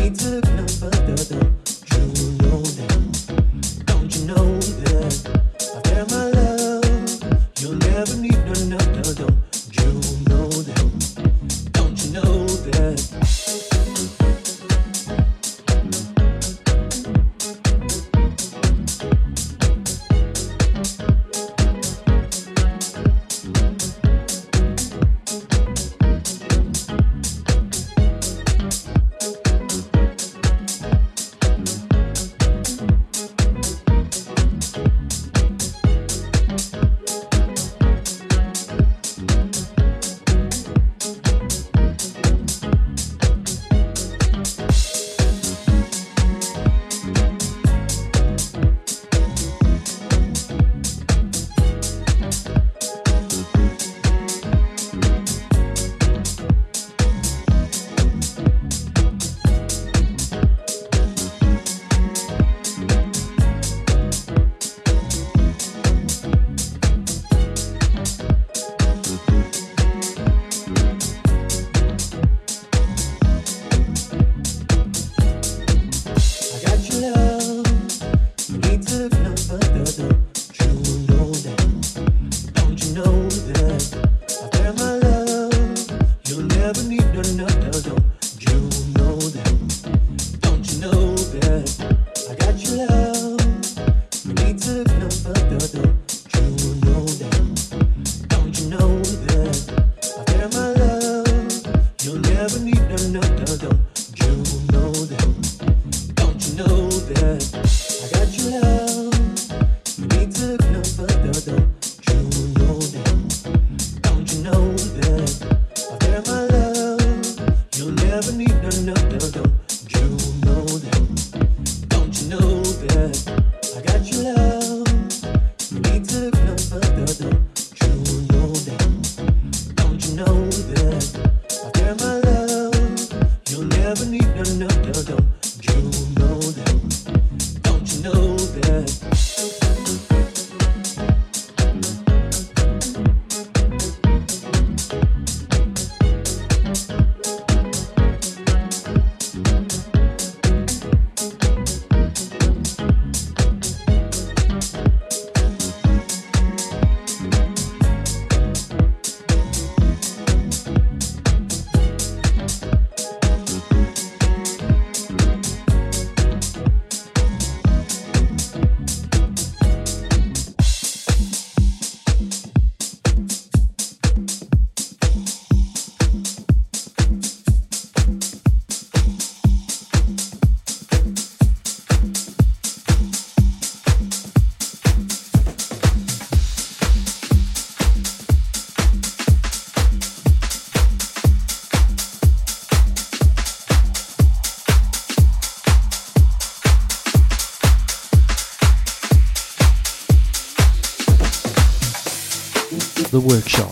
你自 workshop.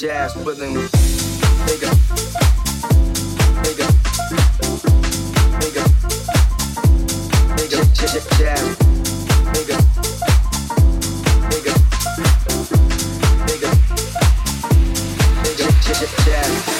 Jazz rhythm. Nigga. Nigga. Nigga. Nigga. Jazz. Nigga. Nigga. Nigga. Nigga. Jazz.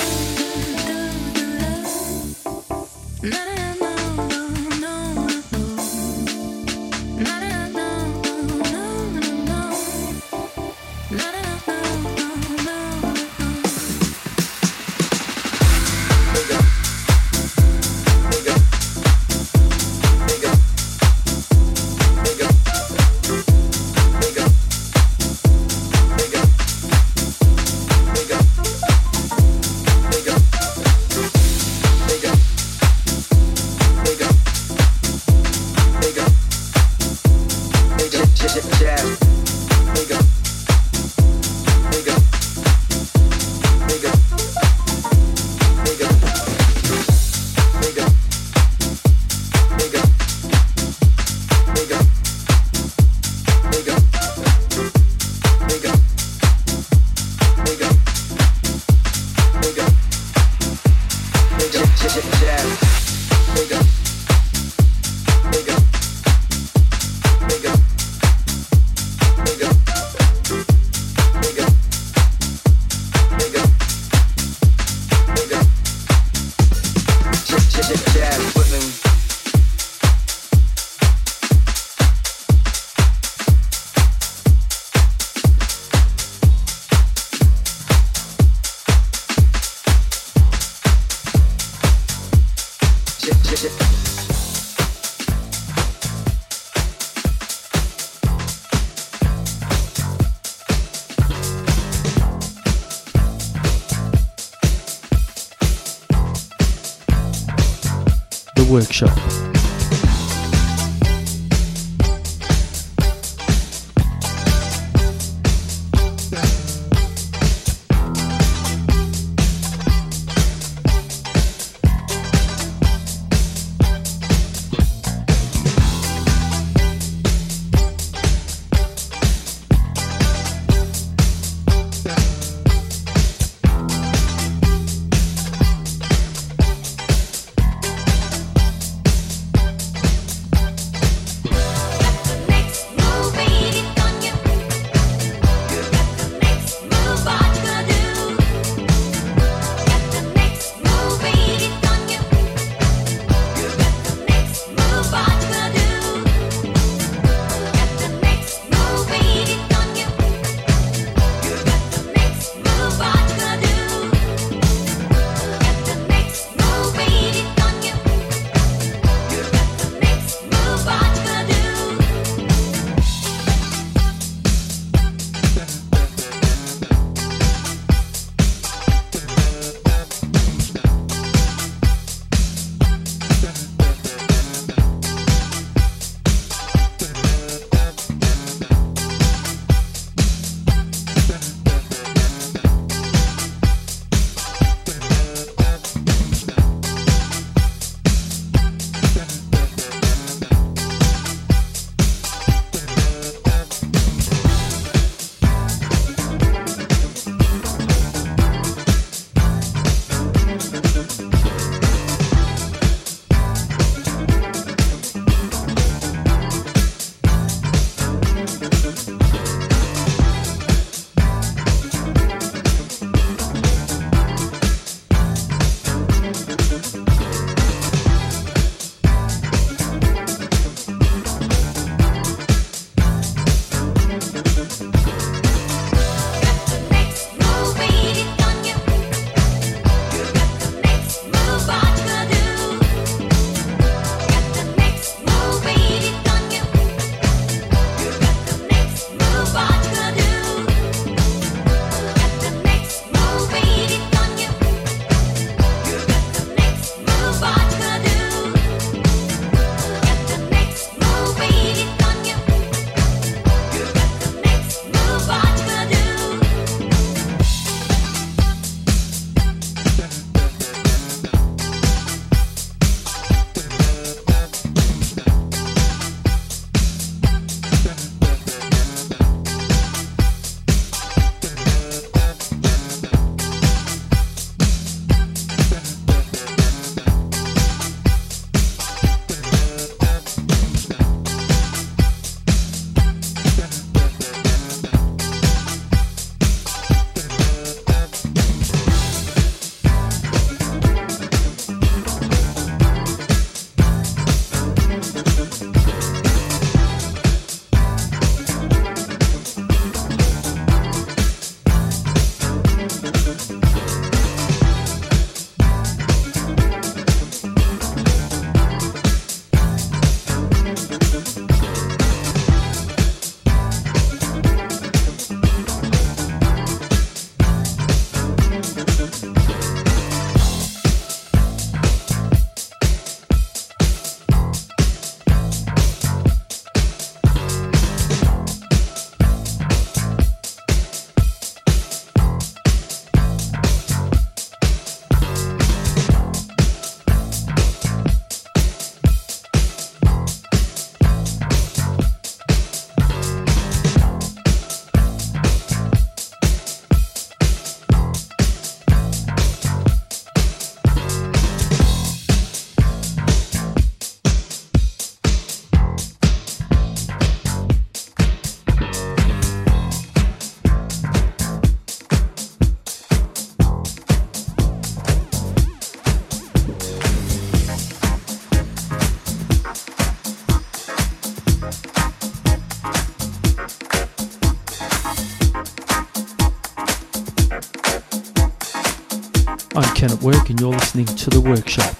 Ken at Work, and you're listening to The Workshop.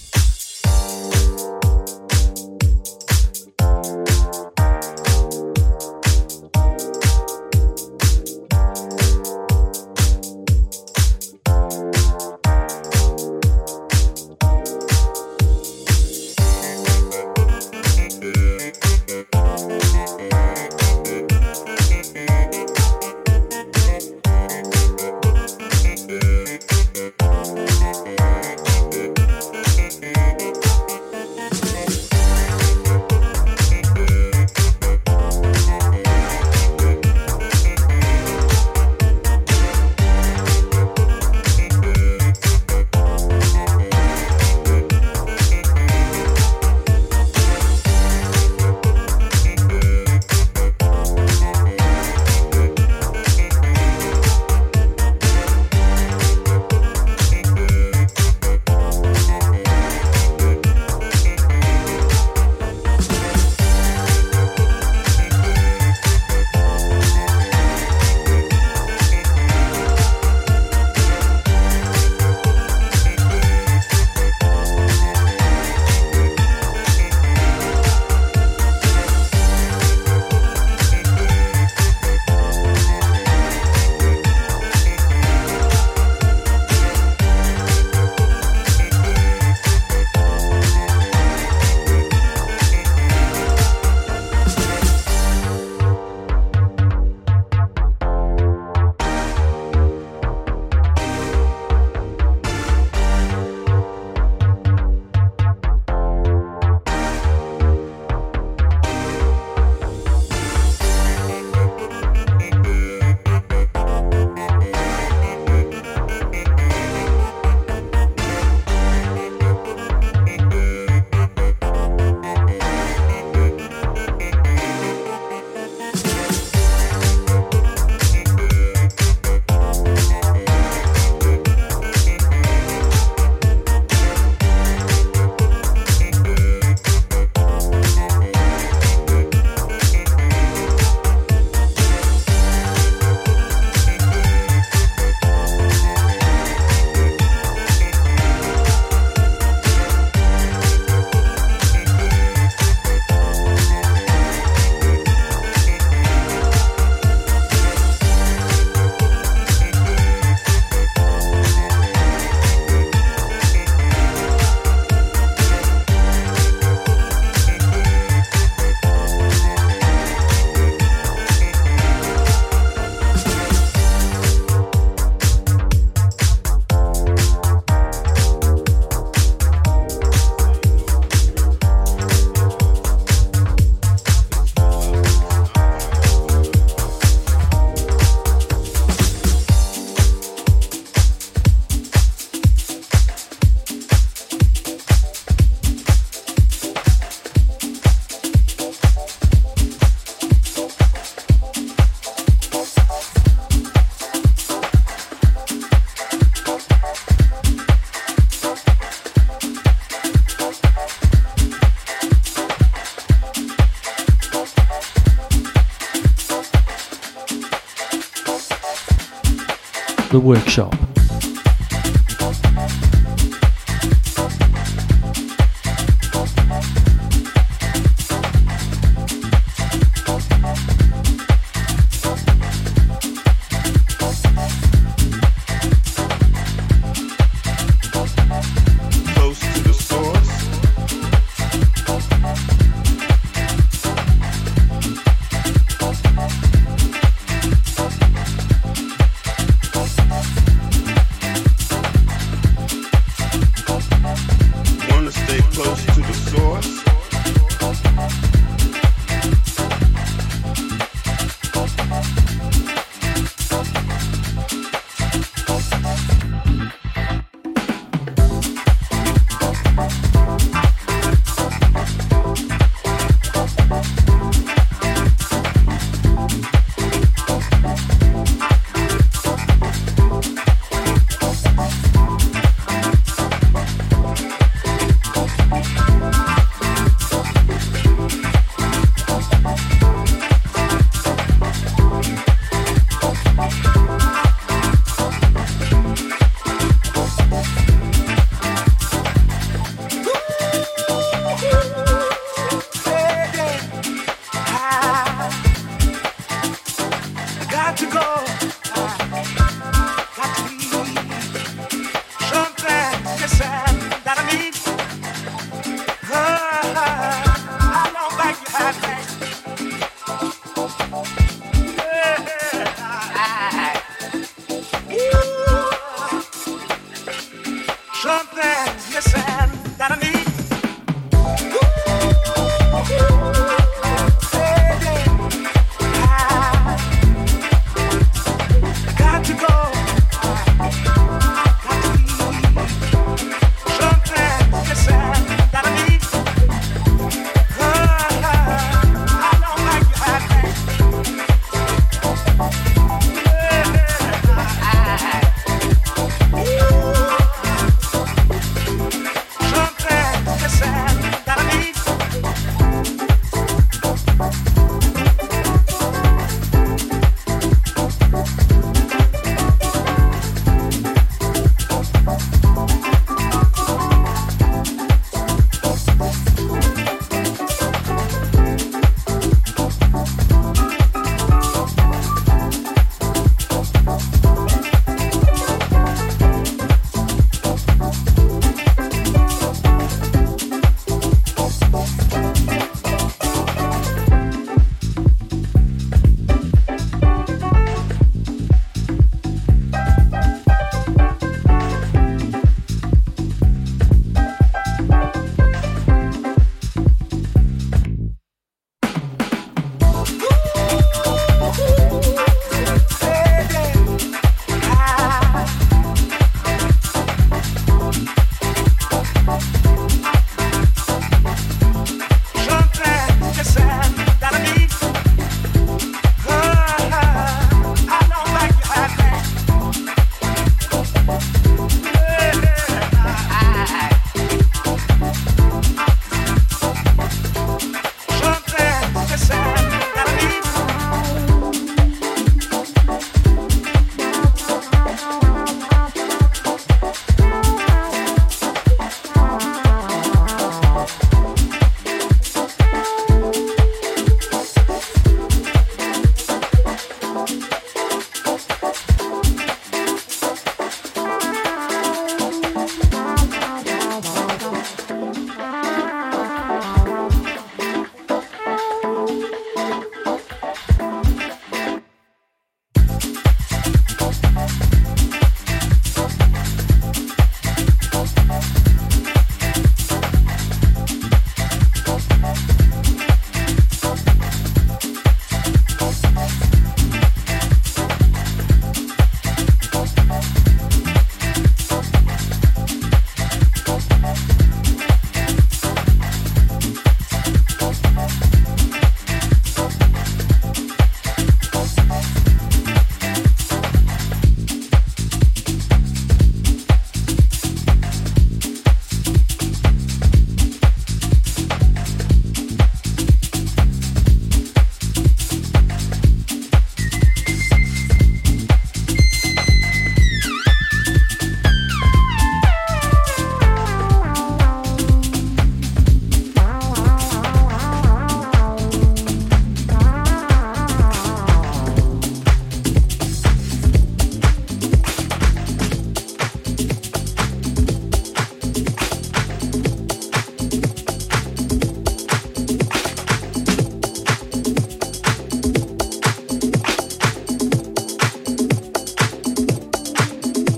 The Workshop.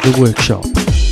The Workshop.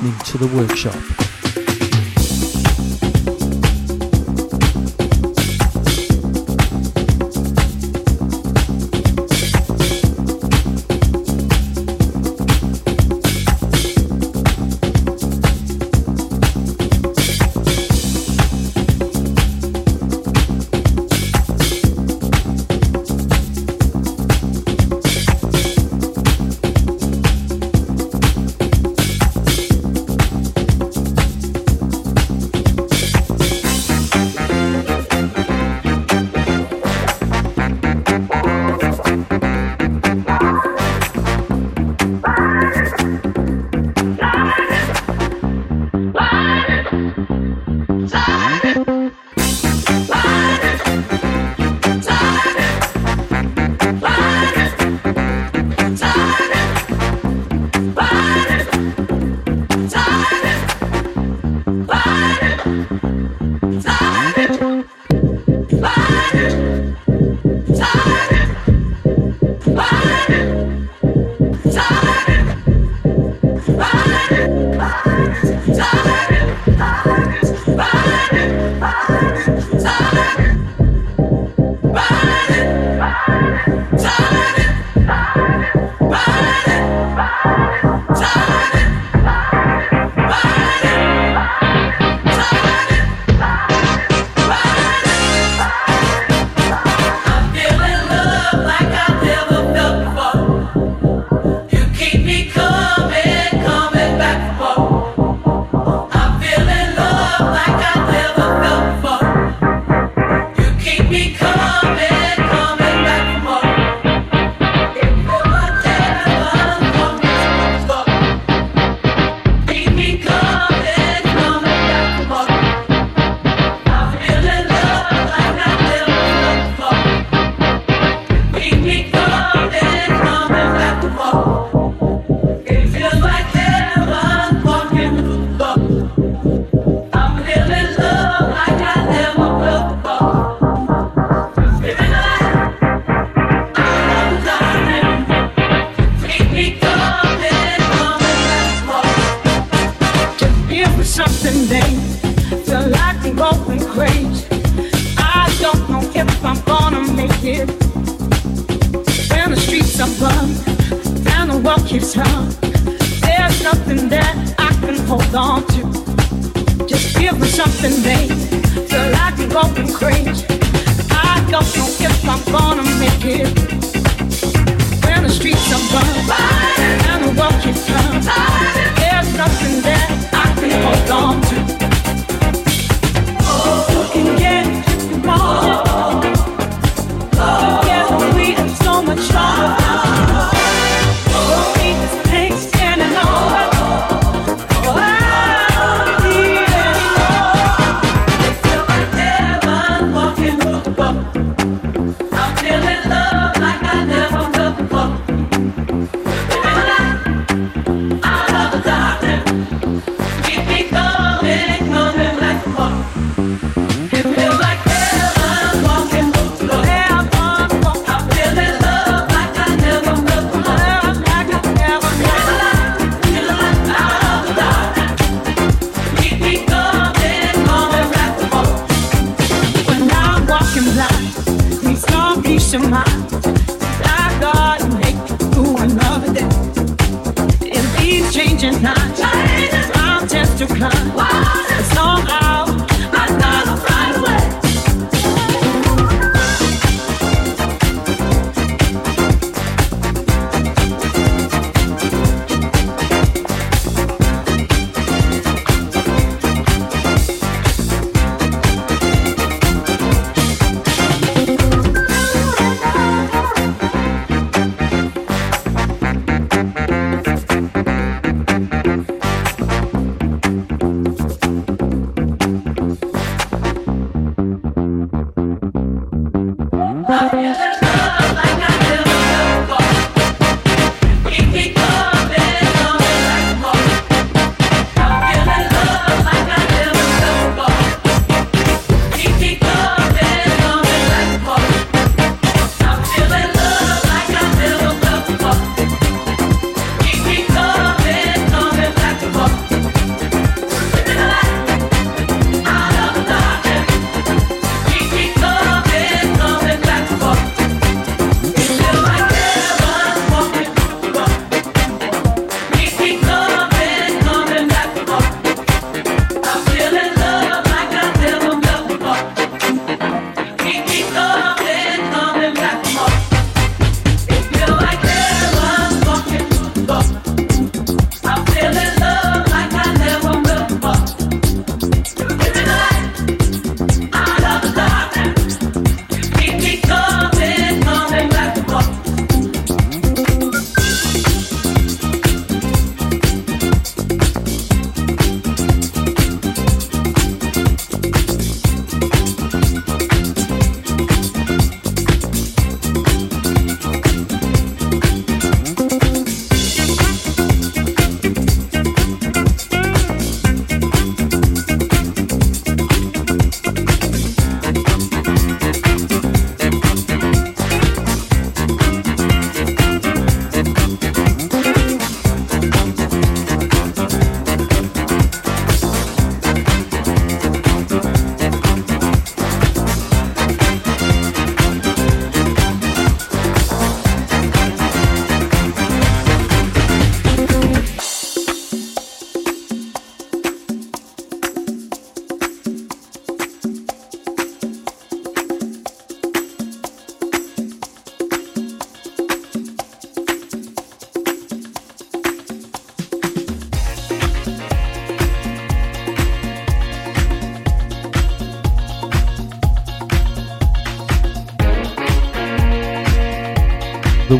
Listening to The Workshop.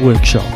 Workshop.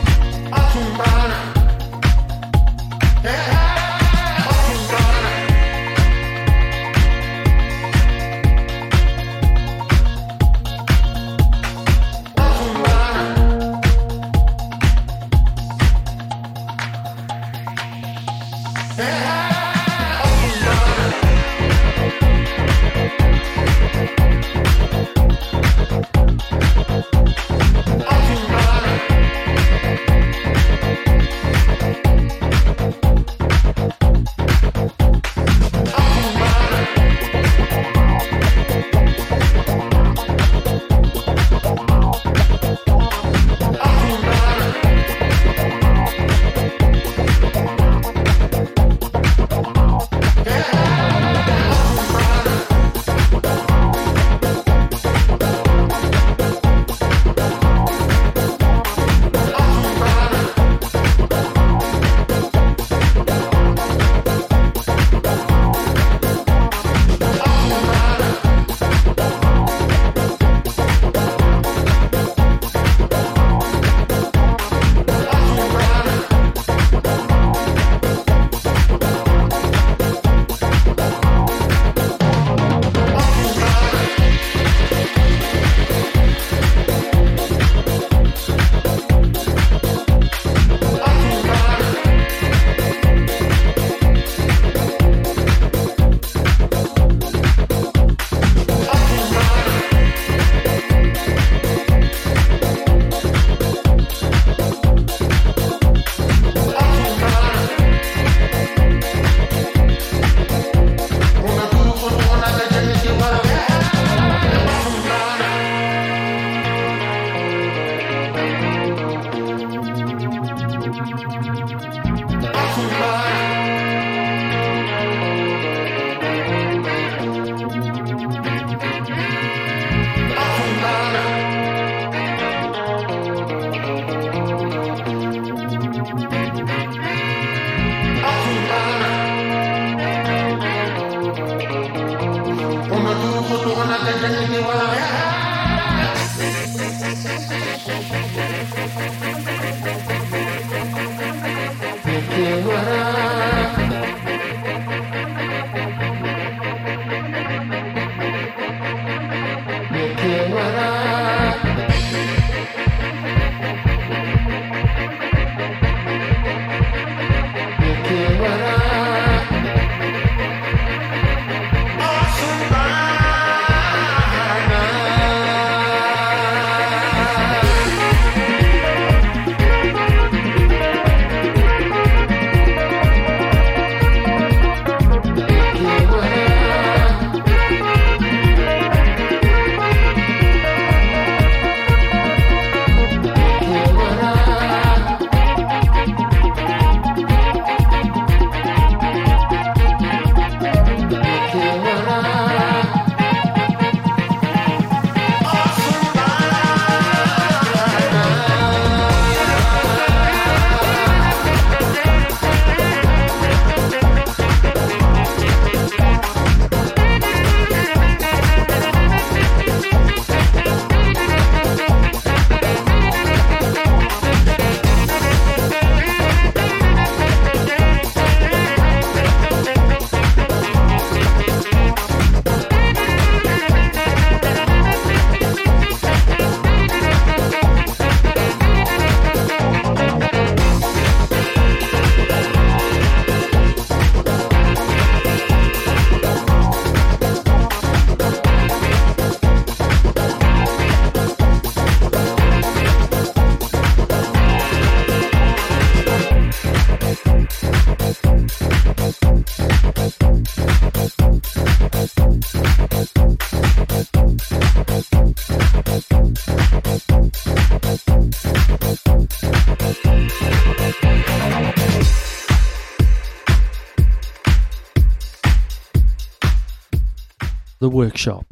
The Workshop.